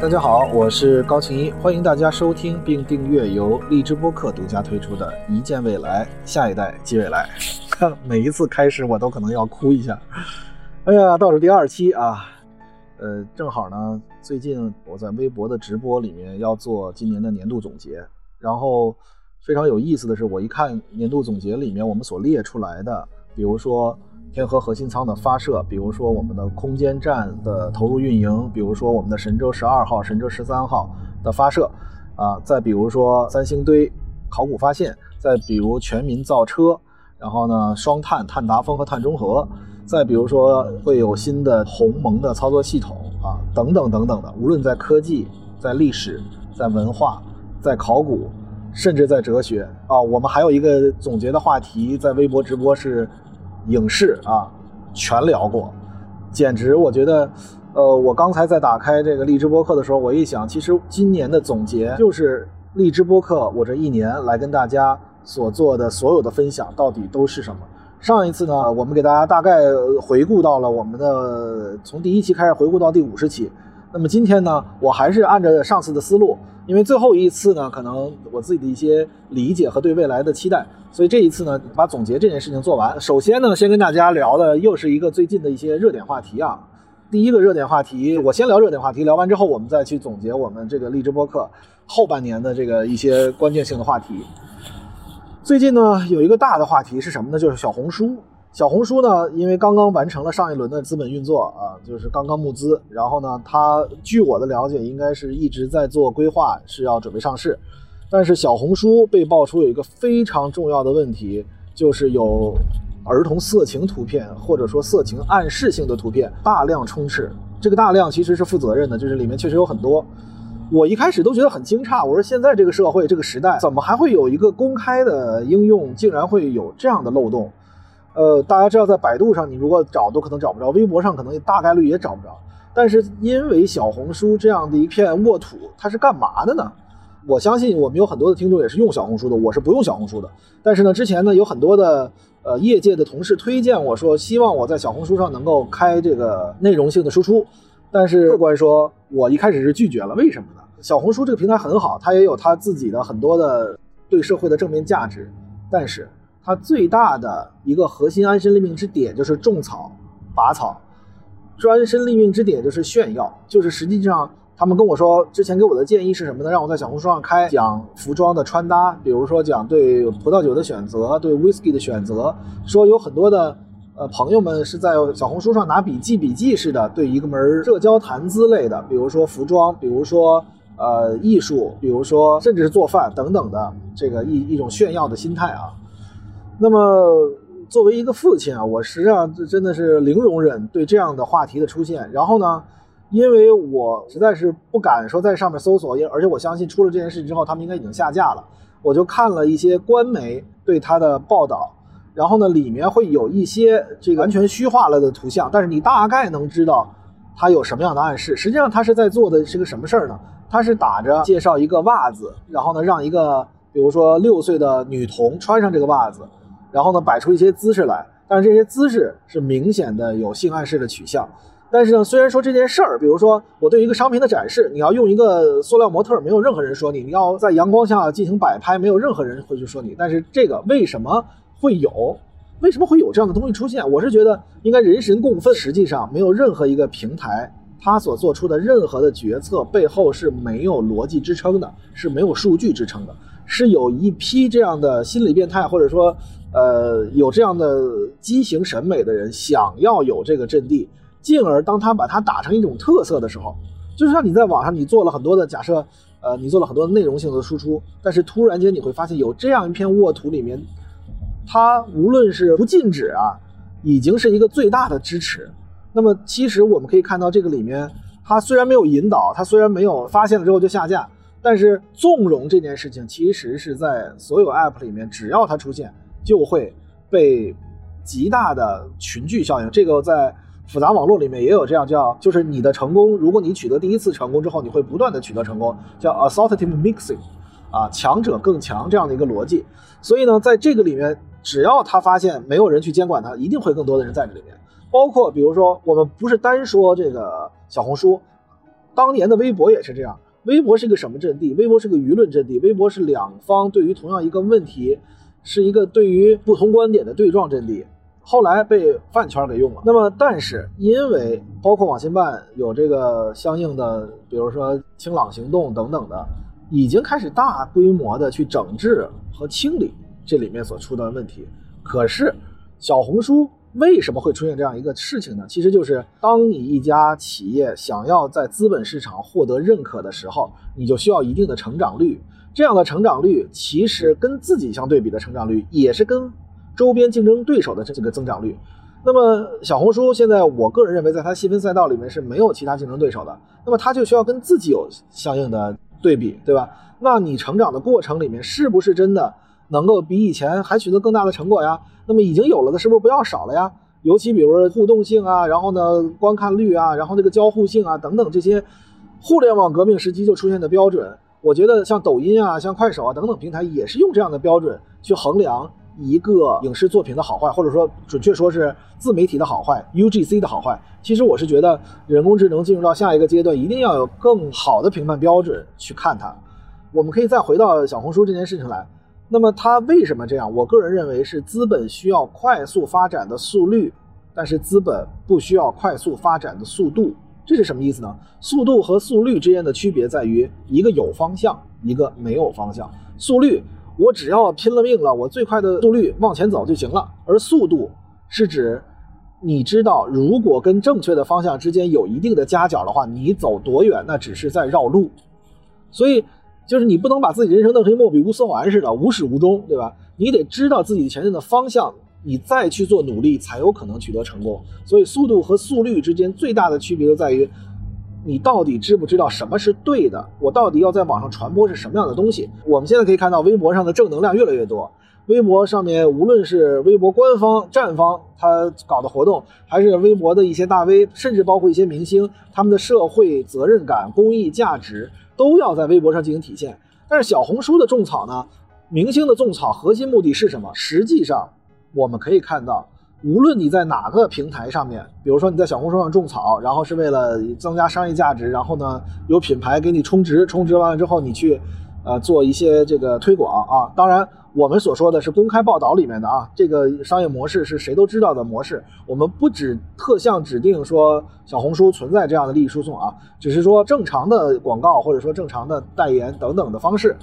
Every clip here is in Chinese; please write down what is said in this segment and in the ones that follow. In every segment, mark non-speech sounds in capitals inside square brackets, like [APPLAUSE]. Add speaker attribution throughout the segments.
Speaker 1: 大家好，我是高晴一，欢迎大家收听并订阅由荔枝播客独家推出的《一见未来，下一代即未来》。每一次开始我都可能要哭一下。哎呀，倒数第二期啊，呃，正好呢，最近我在微博的直播里面要做今年的年度总结，然后非常有意思的是，我一看年度总结里面我们所列出来的，比如说。天河核心舱的发射，比如说我们的空间站的投入运营，比如说我们的神舟十二号、神舟十三号的发射，啊，再比如说三星堆考古发现，再比如全民造车，然后呢双碳碳达峰和碳中和，再比如说会有新的鸿蒙的操作系统啊，等等等等的，无论在科技、在历史、在文化、在考古，甚至在哲学啊，我们还有一个总结的话题，在微博直播是。影视啊，全聊过，简直我觉得，呃，我刚才在打开这个荔枝播客的时候，我一想，其实今年的总结就是荔枝播客，我这一年来跟大家所做的所有的分享到底都是什么？上一次呢，我们给大家大概回顾到了我们的从第一期开始回顾到第五十期，那么今天呢，我还是按照上次的思路，因为最后一次呢，可能我自己的一些理解和对未来的期待。所以这一次呢，把总结这件事情做完。首先呢，先跟大家聊的又是一个最近的一些热点话题啊。第一个热点话题，我先聊热点话题，聊完之后，我们再去总结我们这个励志播客后半年的这个一些关键性的话题。最近呢，有一个大的话题是什么呢？就是小红书。小红书呢，因为刚刚完成了上一轮的资本运作啊，就是刚刚募资，然后呢，它据我的了解，应该是一直在做规划，是要准备上市。但是小红书被爆出有一个非常重要的问题，就是有儿童色情图片或者说色情暗示性的图片大量充斥。这个大量其实是负责任的，就是里面确实有很多。我一开始都觉得很惊诧，我说现在这个社会这个时代，怎么还会有一个公开的应用竟然会有这样的漏洞？呃，大家知道在百度上你如果找都可能找不着，微博上可能大概率也找不着。但是因为小红书这样的一片沃土，它是干嘛的呢？我相信我们有很多的听众也是用小红书的，我是不用小红书的。但是呢，之前呢有很多的呃业界的同事推荐我说，希望我在小红书上能够开这个内容性的输出。但是 [LAUGHS] 客观说，我一开始是拒绝了。为什么呢？小红书这个平台很好，它也有它自己的很多的对社会的正面价值。但是它最大的一个核心安身立命之点就是种草、拔草，专身立命之点就是炫耀，就是实际上。他们跟我说，之前给我的建议是什么呢？让我在小红书上开讲服装的穿搭，比如说讲对葡萄酒的选择，对 whisky 的选择。说有很多的呃朋友们是在小红书上拿笔记笔记似的，对一个门社交谈资类的，比如说服装，比如说呃艺术，比如说甚至是做饭等等的这个一一种炫耀的心态啊。那么作为一个父亲啊，我实际上真的是零容忍对这样的话题的出现。然后呢？因为我实在是不敢说在上面搜索，因而且我相信出了这件事之后，他们应该已经下架了。我就看了一些官媒对他的报道，然后呢，里面会有一些这个完全虚化了的图像，但是你大概能知道它有什么样的暗示。实际上，他是在做的是个什么事儿呢？他是打着介绍一个袜子，然后呢，让一个比如说六岁的女童穿上这个袜子，然后呢，摆出一些姿势来，但是这些姿势是明显的有性暗示的取向。但是呢，虽然说这件事儿，比如说我对一个商品的展示，你要用一个塑料模特，没有任何人说你；你要在阳光下进行摆拍，没有任何人会去说你。但是这个为什么会有？为什么会有这样的东西出现？我是觉得应该人神共愤。实际上，没有任何一个平台，它所做出的任何的决策背后是没有逻辑支撑的，是没有数据支撑的，是有一批这样的心理变态，或者说，呃，有这样的畸形审美的人，想要有这个阵地。进而，当他把它打成一种特色的时候，就是像你在网上你做了很多的假设，呃，你做了很多内容性的输出，但是突然间你会发现有这样一片沃土里面，它无论是不禁止啊，已经是一个最大的支持。那么其实我们可以看到这个里面，它虽然没有引导，它虽然没有发现了之后就下架，但是纵容这件事情其实是在所有 App 里面，只要它出现，就会被极大的群聚效应。这个在。复杂网络里面也有这样叫，就是你的成功，如果你取得第一次成功之后，你会不断的取得成功，叫 assortative mixing，啊，强者更强这样的一个逻辑。所以呢，在这个里面，只要他发现没有人去监管他，一定会更多的人在这里面。包括比如说，我们不是单说这个小红书，当年的微博也是这样。微博是个什么阵地？微博是个舆论阵地。微博是两方对于同样一个问题，是一个对于不同观点的对撞阵地。后来被饭圈给用了。那么，但是因为包括网信办有这个相应的，比如说清朗行动等等的，已经开始大规模的去整治和清理这里面所出的问题。可是，小红书。为什么会出现这样一个事情呢？其实就是当你一家企业想要在资本市场获得认可的时候，你就需要一定的成长率。这样的成长率其实跟自己相对比的成长率，也是跟周边竞争对手的这个增长率。那么小红书现在，我个人认为，在它细分赛道里面是没有其他竞争对手的。那么它就需要跟自己有相应的对比，对吧？那你成长的过程里面，是不是真的？能够比以前还取得更大的成果呀？那么已经有了的，是不是不要少了呀？尤其比如说互动性啊，然后呢观看率啊，然后这个交互性啊等等这些，互联网革命时期就出现的标准，我觉得像抖音啊、像快手啊等等平台也是用这样的标准去衡量一个影视作品的好坏，或者说准确说是自媒体的好坏，UGC 的好坏。其实我是觉得人工智能进入到下一个阶段，一定要有更好的评判标准去看它。我们可以再回到小红书这件事情来。那么它为什么这样？我个人认为是资本需要快速发展的速率，但是资本不需要快速发展的速度。这是什么意思呢？速度和速率之间的区别在于，一个有方向，一个没有方向。速率，我只要拼了命了，我最快的速率往前走就行了。而速度是指，你知道，如果跟正确的方向之间有一定的夹角的话，你走多远，那只是在绕路。所以。就是你不能把自己人生弄成一莫比乌斯环似的无始无终，对吧？你得知道自己前进的方向，你再去做努力，才有可能取得成功。所以，速度和速率之间最大的区别就在于，你到底知不知道什么是对的？我到底要在网上传播是什么样的东西？我们现在可以看到，微博上的正能量越来越多。微博上面，无论是微博官方、站方他搞的活动，还是微博的一些大 V，甚至包括一些明星，他们的社会责任感、公益价值。都要在微博上进行体现，但是小红书的种草呢？明星的种草核心目的是什么？实际上，我们可以看到，无论你在哪个平台上面，比如说你在小红书上种草，然后是为了增加商业价值，然后呢有品牌给你充值，充值完了之后你去，呃做一些这个推广啊，当然。我们所说的是公开报道里面的啊，这个商业模式是谁都知道的模式。我们不指特项指定说小红书存在这样的利益输送啊，只是说正常的广告或者说正常的代言等等的方式。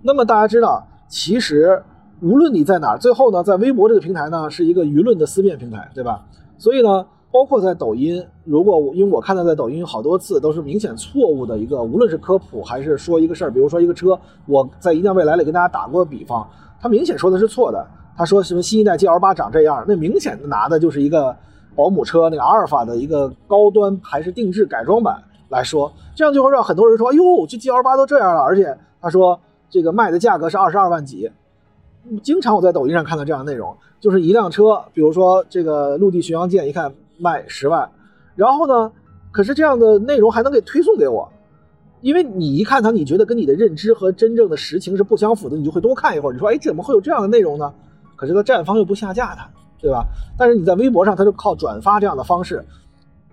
Speaker 1: 那么大家知道，其实无论你在哪儿，最后呢，在微博这个平台呢，是一个舆论的思辨平台，对吧？所以呢。包括在抖音，如果我因为我看到在抖音好多次都是明显错误的一个，无论是科普还是说一个事儿，比如说一个车，我在一辆未来里跟大家打过比方，他明显说的是错的。他说什么新一代 G L 八长这样，那明显拿的就是一个保姆车那个阿尔法的一个高端还是定制改装版来说，这样就会让很多人说，哎呦，这 G L 八都这样了，而且他说这个卖的价格是二十二万几。经常我在抖音上看到这样的内容，就是一辆车，比如说这个陆地巡洋舰，一看。卖十万，然后呢？可是这样的内容还能给推送给我，因为你一看它，你觉得跟你的认知和真正的实情是不相符的，你就会多看一会儿。你说，哎，怎么会有这样的内容呢？可是它站方又不下架它，对吧？但是你在微博上，它就靠转发这样的方式，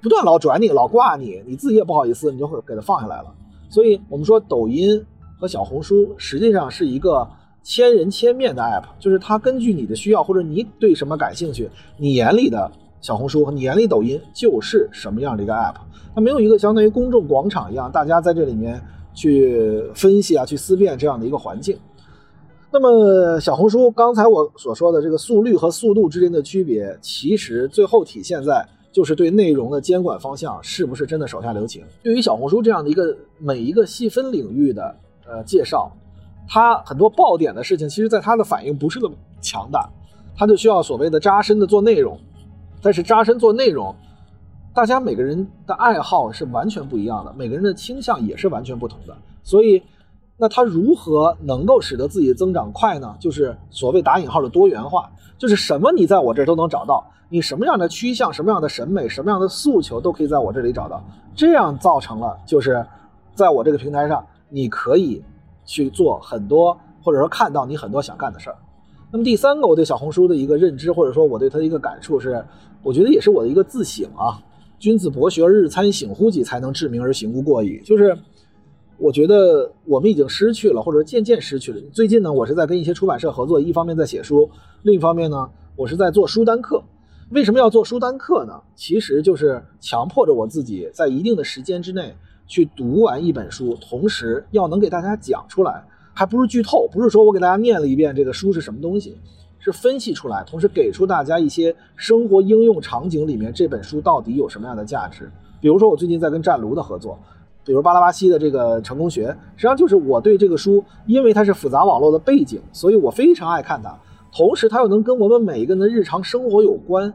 Speaker 1: 不断老转你，老挂你，你自己也不好意思，你就会给它放下来了。所以我们说，抖音和小红书实际上是一个千人千面的 app，就是它根据你的需要或者你对什么感兴趣，你眼里的。小红书和你眼里抖音就是什么样的一个 app？它没有一个相当于公众广场一样，大家在这里面去分析啊，去思辨这样的一个环境。那么小红书刚才我所说的这个速率和速度之间的区别，其实最后体现在就是对内容的监管方向是不是真的手下留情。对于小红书这样的一个每一个细分领域的呃介绍，它很多爆点的事情，其实在它的反应不是那么强大，它就需要所谓的扎深的做内容。但是扎深做内容，大家每个人的爱好是完全不一样的，每个人的倾向也是完全不同的。所以，那他如何能够使得自己增长快呢？就是所谓打引号的多元化，就是什么你在我这儿都能找到，你什么样的趋向、什么样的审美、什么样的诉求都可以在我这里找到。这样造成了，就是在我这个平台上，你可以去做很多，或者说看到你很多想干的事儿。那么第三个，我对小红书的一个认知，或者说我对它的一个感触是，我觉得也是我的一个自省啊。君子博学而日参省乎己，才能治民而行乎过矣。就是我觉得我们已经失去了，或者渐渐失去了。最近呢，我是在跟一些出版社合作，一方面在写书，另一方面呢，我是在做书单课。为什么要做书单课呢？其实就是强迫着我自己在一定的时间之内去读完一本书，同时要能给大家讲出来，还不是剧透，不是说我给大家念了一遍这个书是什么东西，是分析出来，同时给出大家一些生活应用场景里面这本书到底有什么样的价值。比如说我最近在跟湛卢的合作，比如巴拉巴西的这个成功学，实际上就是我对这个书，因为它是复杂网络的背景，所以我非常爱看它。同时，它又能跟我们每一个人的日常生活有关，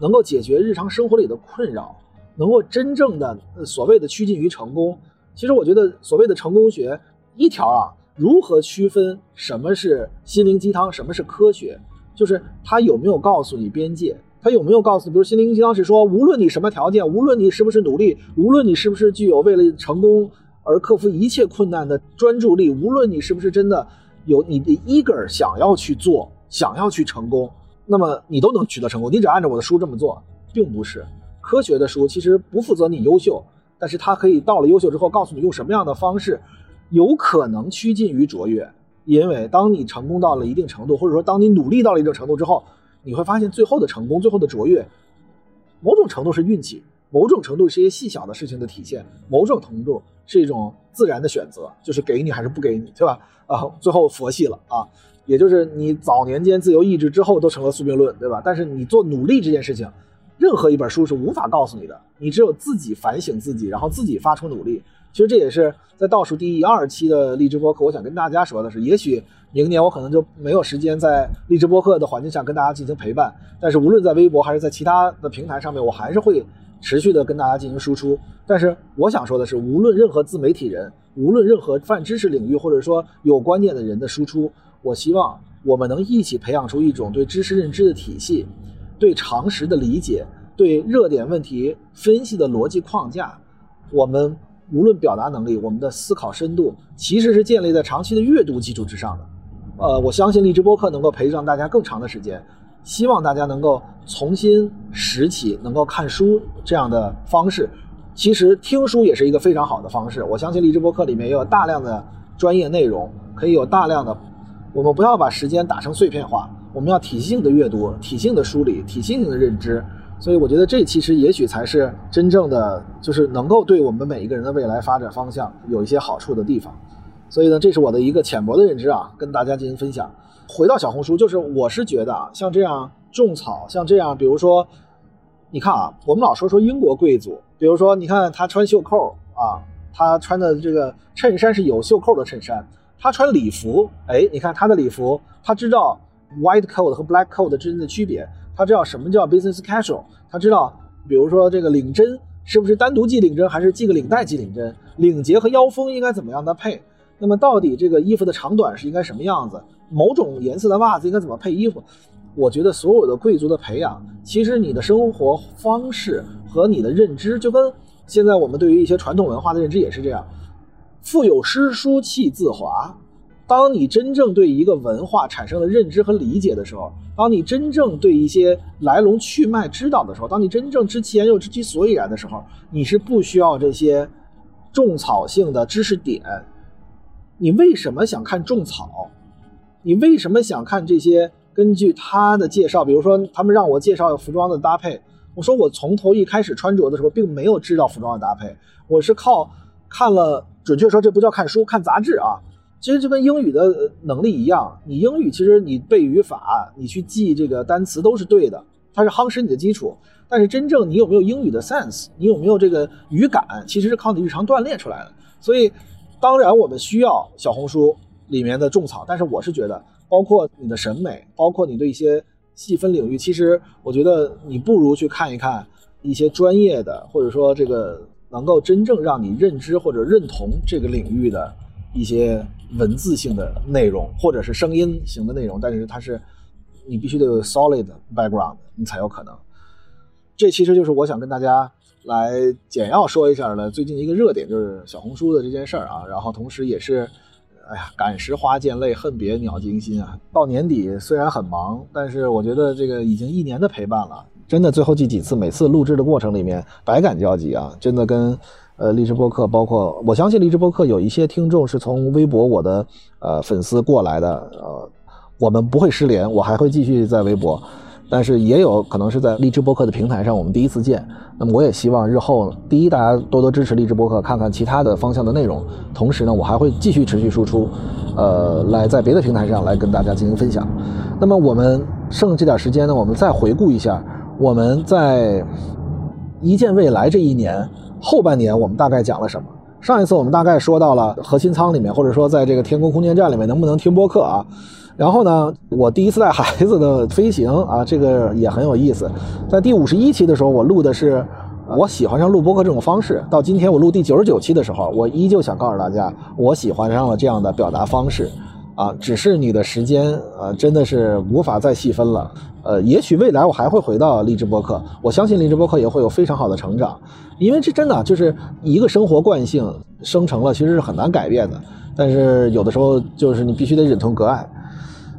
Speaker 1: 能够解决日常生活里的困扰，能够真正的所谓的趋近于成功。其实，我觉得所谓的成功学一条啊，如何区分什么是心灵鸡汤，什么是科学，就是它有没有告诉你边界，它有没有告诉，比如心灵鸡汤是说，无论你什么条件，无论你是不是努力，无论你是不是具有为了成功而克服一切困难的专注力，无论你是不是真的有你的 eager 想要去做。想要去成功，那么你都能取得成功。你只要按照我的书这么做，并不是科学的书，其实不负责你优秀，但是它可以到了优秀之后，告诉你用什么样的方式，有可能趋近于卓越。因为当你成功到了一定程度，或者说当你努力到了一定程度之后，你会发现最后的成功，最后的卓越，某种程度是运气，某种程度是一些细小的事情的体现，某种程度是一种自然的选择，就是给你还是不给你，对吧？啊，最后佛系了啊。也就是你早年间自由意志之后都成了宿命论，对吧？但是你做努力这件事情，任何一本书是无法告诉你的，你只有自己反省自己，然后自己发出努力。其实这也是在倒数第一二期的励志播客，我想跟大家说的是，也许明年我可能就没有时间在励志播客的环境下跟大家进行陪伴，但是无论在微博还是在其他的平台上面，我还是会持续的跟大家进行输出。但是我想说的是，无论任何自媒体人，无论任何泛知识领域或者说有观念的人的输出。我希望我们能一起培养出一种对知识认知的体系，对常识的理解，对热点问题分析的逻辑框架。我们无论表达能力，我们的思考深度，其实是建立在长期的阅读基础之上的。呃，我相信荔枝播客能够陪上大家更长的时间，希望大家能够重新拾起能够看书这样的方式。其实听书也是一个非常好的方式。我相信荔枝播客里面也有大量的专业内容，可以有大量的。我们不要把时间打成碎片化，我们要体系性的阅读、体系性的梳理、体系性的认知。所以我觉得这其实也许才是真正的，就是能够对我们每一个人的未来发展方向有一些好处的地方。所以呢，这是我的一个浅薄的认知啊，跟大家进行分享。回到小红书，就是我是觉得啊，像这样种草，像这样，比如说，你看啊，我们老说说英国贵族，比如说你看他穿袖扣啊，他穿的这个衬衫是有袖扣的衬衫。他穿礼服，哎，你看他的礼服，他知道 white coat 和 black coat 之间的区别，他知道什么叫 business casual，他知道，比如说这个领针是不是单独系领针，还是系个领带系领针，领结和腰封应该怎么样的配，那么到底这个衣服的长短是应该什么样子，某种颜色的袜子应该怎么配衣服？我觉得所有的贵族的培养，其实你的生活方式和你的认知，就跟现在我们对于一些传统文化的认知也是这样。腹有诗书气自华。当你真正对一个文化产生了认知和理解的时候，当你真正对一些来龙去脉知道的时候，当你真正知其然又知其所以然的时候，你是不需要这些种草性的知识点。你为什么想看种草？你为什么想看这些？根据他的介绍，比如说他们让我介绍服装的搭配，我说我从头一开始穿着的时候，并没有知道服装的搭配，我是靠看了。准确说，这不叫看书，看杂志啊。其实就跟英语的能力一样，你英语其实你背语法，你去记这个单词都是对的，它是夯实你的基础。但是真正你有没有英语的 sense，你有没有这个语感，其实是靠你日常锻炼出来的。所以，当然我们需要小红书里面的种草，但是我是觉得，包括你的审美，包括你对一些细分领域，其实我觉得你不如去看一看一些专业的，或者说这个。能够真正让你认知或者认同这个领域的一些文字性的内容，或者是声音型的内容，但是它是你必须得有 solid background，你才有可能。这其实就是我想跟大家来简要说一下的最近一个热点，就是小红书的这件事儿啊。然后同时也是，哎呀，感时花溅泪，恨别鸟惊心啊。到年底虽然很忙，但是我觉得这个已经一年的陪伴了，真的最后这几次每次录制的过程里面百感交集啊，真的跟呃荔枝播客，包括我相信荔枝播客有一些听众是从微博我的呃粉丝过来的，呃，我们不会失联，我还会继续在微博。但是也有可能是在荔枝播客的平台上，我们第一次见。那么我也希望日后，第一，大家多多支持荔枝播客，看看其他的方向的内容。同时呢，我还会继续持续输出，呃，来在别的平台上来跟大家进行分享。那么我们剩这点时间呢，我们再回顾一下我们在一见未来这一年后半年，我们大概讲了什么？上一次我们大概说到了核心舱里面，或者说在这个天宫空间站里面能不能听播客啊？然后呢，我第一次带孩子的飞行啊，这个也很有意思。在第五十一期的时候，我录的是我喜欢上录播客这种方式。到今天我录第九十九期的时候，我依旧想告诉大家，我喜欢上了这样的表达方式啊。只是你的时间呃真的是无法再细分了。呃，也许未来我还会回到励志播客，我相信励志播客也会有非常好的成长，因为这真的就是一个生活惯性生成了，其实是很难改变的。但是有的时候就是你必须得忍痛割爱。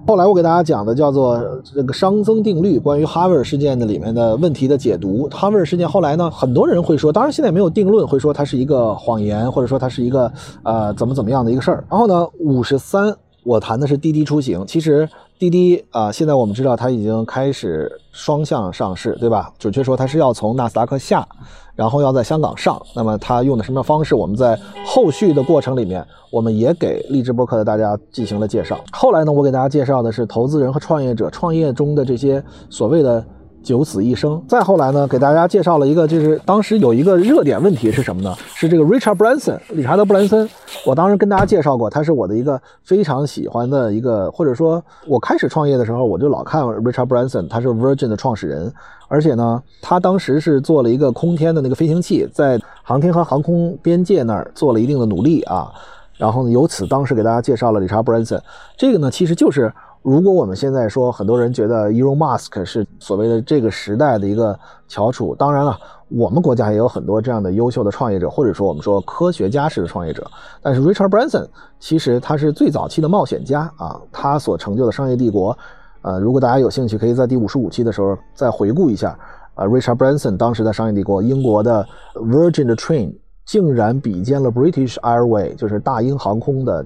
Speaker 1: 后来我给大家讲的叫做这个熵增定律，关于哈维尔事件的里面的问题的解读。哈维尔事件后来呢，很多人会说，当然现在没有定论，会说它是一个谎言，或者说它是一个呃怎么怎么样的一个事儿。然后呢，五十三，我谈的是滴滴出行，其实。滴滴啊，现在我们知道它已经开始双向上市，对吧？准确说，它是要从纳斯达克下，然后要在香港上。那么它用的什么方式？我们在后续的过程里面，我们也给励志播客的大家进行了介绍。后来呢，我给大家介绍的是投资人和创业者创业中的这些所谓的。九死一生。再后来呢，给大家介绍了一个，就是当时有一个热点问题是什么呢？是这个 Richard Branson，理查德·布兰森。我当时跟大家介绍过，他是我的一个非常喜欢的一个，或者说，我开始创业的时候，我就老看 Richard Branson，他是 Virgin 的创始人，而且呢，他当时是做了一个空天的那个飞行器，在航天和航空边界那儿做了一定的努力啊。然后呢，由此当时给大家介绍了理查德·布兰森。这个呢，其实就是。如果我们现在说，很多人觉得 Elon Musk 是所谓的这个时代的一个翘楚，当然了，我们国家也有很多这样的优秀的创业者，或者说我们说科学家式的创业者。但是 Richard Branson 其实他是最早期的冒险家啊，他所成就的商业帝国，呃，如果大家有兴趣，可以在第五十五期的时候再回顾一下呃，Richard Branson 当时的商业帝国，英国的 Virgin 的 Train 竟然比肩了 British Airway，就是大英航空的。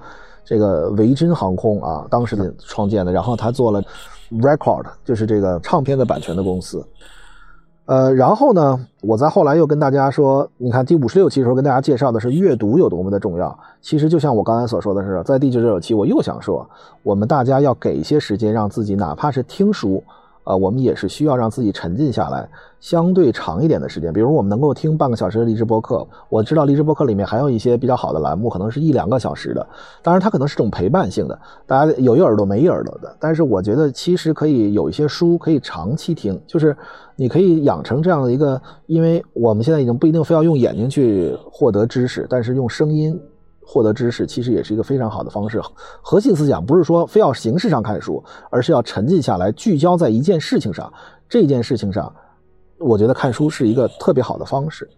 Speaker 1: 这个维珍航空啊，当时的创建的，然后他做了 Record，就是这个唱片的版权的公司。呃，然后呢，我在后来又跟大家说，你看第五十六期的时候跟大家介绍的是阅读有多么的重要。其实就像我刚才所说的是，在第九十九期我又想说，我们大家要给一些时间让自己，哪怕是听书。呃，我们也是需要让自己沉浸下来，相对长一点的时间。比如我们能够听半个小时的励志播客，我知道励志播客里面还有一些比较好的栏目，可能是一两个小时的。当然，它可能是种陪伴性的，大家有一耳朵没一耳朵的。但是我觉得其实可以有一些书可以长期听，就是你可以养成这样的一个，因为我们现在已经不一定非要用眼睛去获得知识，但是用声音。获得知识其实也是一个非常好的方式。核心思想不是说非要形式上看书，而是要沉浸下来，聚焦在一件事情上。这件事情上，我觉得看书是一个特别好的方式。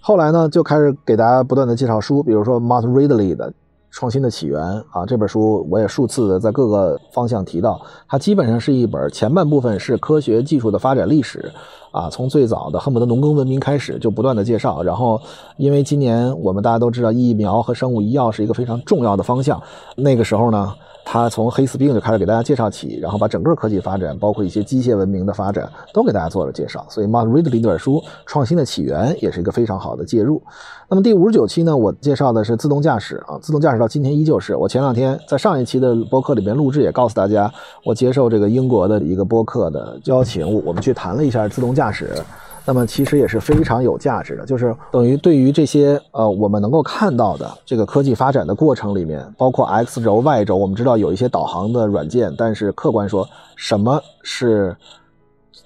Speaker 1: 后来呢，就开始给大家不断的介绍书，比如说 Martin Ridley 的。创新的起源啊，这本书我也数次的在各个方向提到，它基本上是一本前半部分是科学技术的发展历史啊，从最早的恨不得农耕文明开始就不断的介绍，然后因为今年我们大家都知道疫苗和生物医药是一个非常重要的方向，那个时候呢。他从黑死病就开始给大家介绍起，然后把整个科技发展，包括一些机械文明的发展，都给大家做了介绍。所以，Mark Ridley 这本书《创新的起源》也是一个非常好的介入。那么第五十九期呢，我介绍的是自动驾驶啊，自动驾驶到今天依旧是我前两天在上一期的播客里边录制，也告诉大家，我接受这个英国的一个播客的邀请，我们去谈了一下自动驾驶。那么其实也是非常有价值的，就是等于对于这些呃我们能够看到的这个科技发展的过程里面，包括 X 轴、Y 轴，我们知道有一些导航的软件，但是客观说，什么是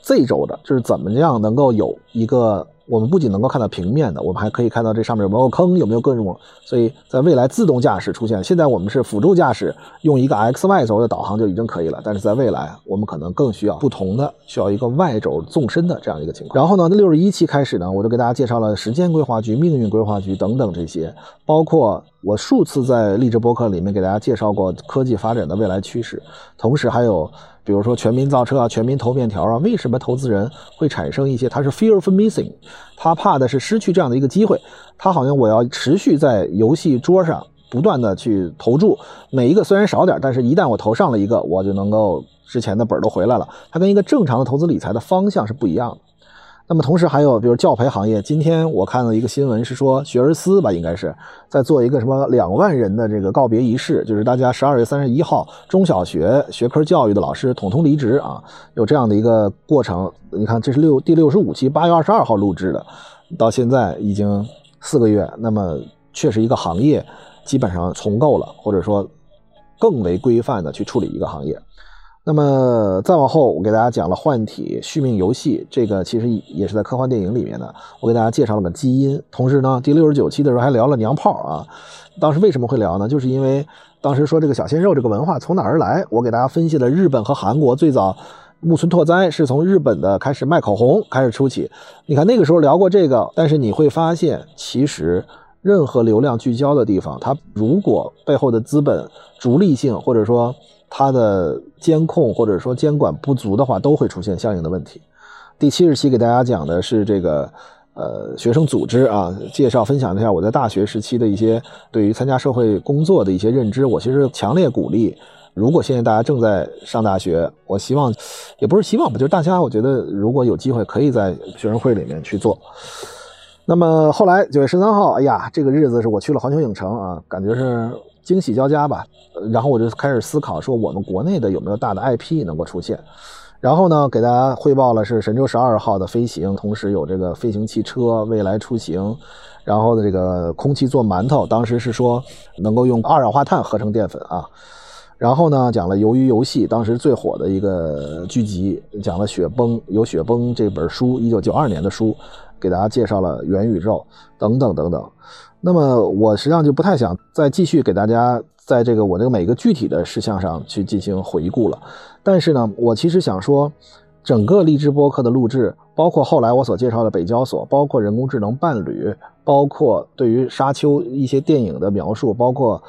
Speaker 1: Z 轴的，就是怎么样能够有一个。我们不仅能够看到平面的，我们还可以看到这上面有没有坑，有没有各种。所以在未来自动驾驶出现，现在我们是辅助驾驶，用一个 X Y 轴的导航就已经可以了。但是在未来，我们可能更需要不同的，需要一个 Y 轴纵深的这样一个情况。然后呢，六十一期开始呢，我就给大家介绍了时间规划局、命运规划局等等这些，包括我数次在励志播客里面给大家介绍过科技发展的未来趋势，同时还有比如说全民造车啊、全民投面条啊，为什么投资人会产生一些他是 fear of missing，他怕的是失去这样的一个机会，他好像我要持续在游戏桌上不断的去投注，每一个虽然少点，但是一旦我投上了一个，我就能够之前的本都回来了，它跟一个正常的投资理财的方向是不一样的。那么同时还有，比如教培行业，今天我看到一个新闻是说，学而思吧，应该是在做一个什么两万人的这个告别仪式，就是大家十二月三十一号中小学学科教育的老师统统离职啊，有这样的一个过程。你看，这是六第六十五期，八月二十二号录制的，到现在已经四个月，那么确实一个行业基本上重构了，或者说更为规范的去处理一个行业。那么再往后，我给大家讲了换体续命游戏，这个其实也是在科幻电影里面的。我给大家介绍了个基因，同时呢，第六十九期的时候还聊了娘炮啊。当时为什么会聊呢？就是因为当时说这个小鲜肉这个文化从哪而来，我给大家分析了日本和韩国最早木村拓哉是从日本的开始卖口红开始出起。你看那个时候聊过这个，但是你会发现，其实任何流量聚焦的地方，它如果背后的资本逐利性或者说它的监控或者说监管不足的话，都会出现相应的问题。第七十期给大家讲的是这个呃学生组织啊，介绍分享一下我在大学时期的一些对于参加社会工作的一些认知。我其实强烈鼓励，如果现在大家正在上大学，我希望也不是希望吧，就是大家我觉得如果有机会，可以在学生会里面去做。那么后来九月十三号，哎呀，这个日子是我去了环球影城啊，感觉是。惊喜交加吧，然后我就开始思考说，我们国内的有没有大的 IP 能够出现？然后呢，给大家汇报了是神舟十二号的飞行，同时有这个飞行汽车未来出行，然后的这个空气做馒头，当时是说能够用二氧化碳合成淀粉啊。然后呢，讲了鱿鱼游戏，当时最火的一个剧集，讲了雪崩，有雪崩这本书，一九九二年的书，给大家介绍了元宇宙等等等等。那么我实际上就不太想再继续给大家在这个我这个每个具体的事项上去进行回顾了，但是呢，我其实想说，整个励志播客的录制，包括后来我所介绍的北交所，包括人工智能伴侣，包括对于沙丘一些电影的描述，包括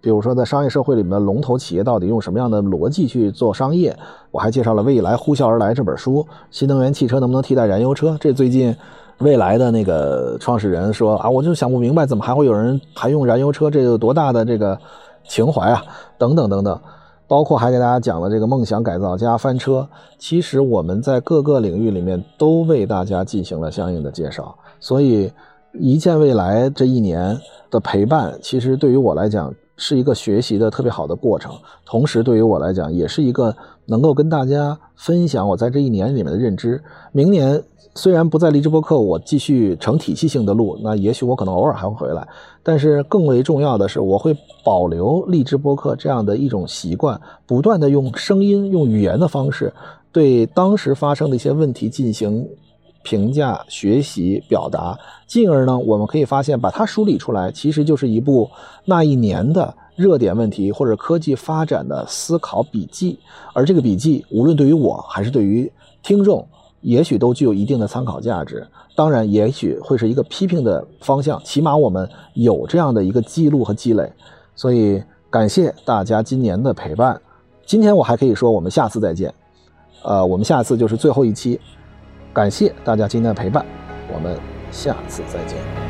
Speaker 1: 比如说在商业社会里面的龙头企业到底用什么样的逻辑去做商业，我还介绍了未来呼啸而来这本书，新能源汽车能不能替代燃油车？这最近。未来的那个创始人说啊，我就想不明白，怎么还会有人还用燃油车？这有多大的这个情怀啊？等等等等，包括还给大家讲了这个梦想改造家翻车。其实我们在各个领域里面都为大家进行了相应的介绍。所以，一见未来这一年的陪伴，其实对于我来讲是一个学习的特别好的过程，同时对于我来讲也是一个能够跟大家分享我在这一年里面的认知。明年。虽然不在励志播客，我继续成体系性的录，那也许我可能偶尔还会回来。但是更为重要的是，我会保留励志播客这样的一种习惯，不断的用声音、用语言的方式，对当时发生的一些问题进行评价、学习、表达，进而呢，我们可以发现，把它梳理出来，其实就是一部那一年的热点问题或者科技发展的思考笔记。而这个笔记，无论对于我还是对于听众。也许都具有一定的参考价值，当然，也许会是一个批评的方向。起码我们有这样的一个记录和积累，所以感谢大家今年的陪伴。今天我还可以说，我们下次再见。呃，我们下次就是最后一期。感谢大家今天的陪伴，我们下次再见。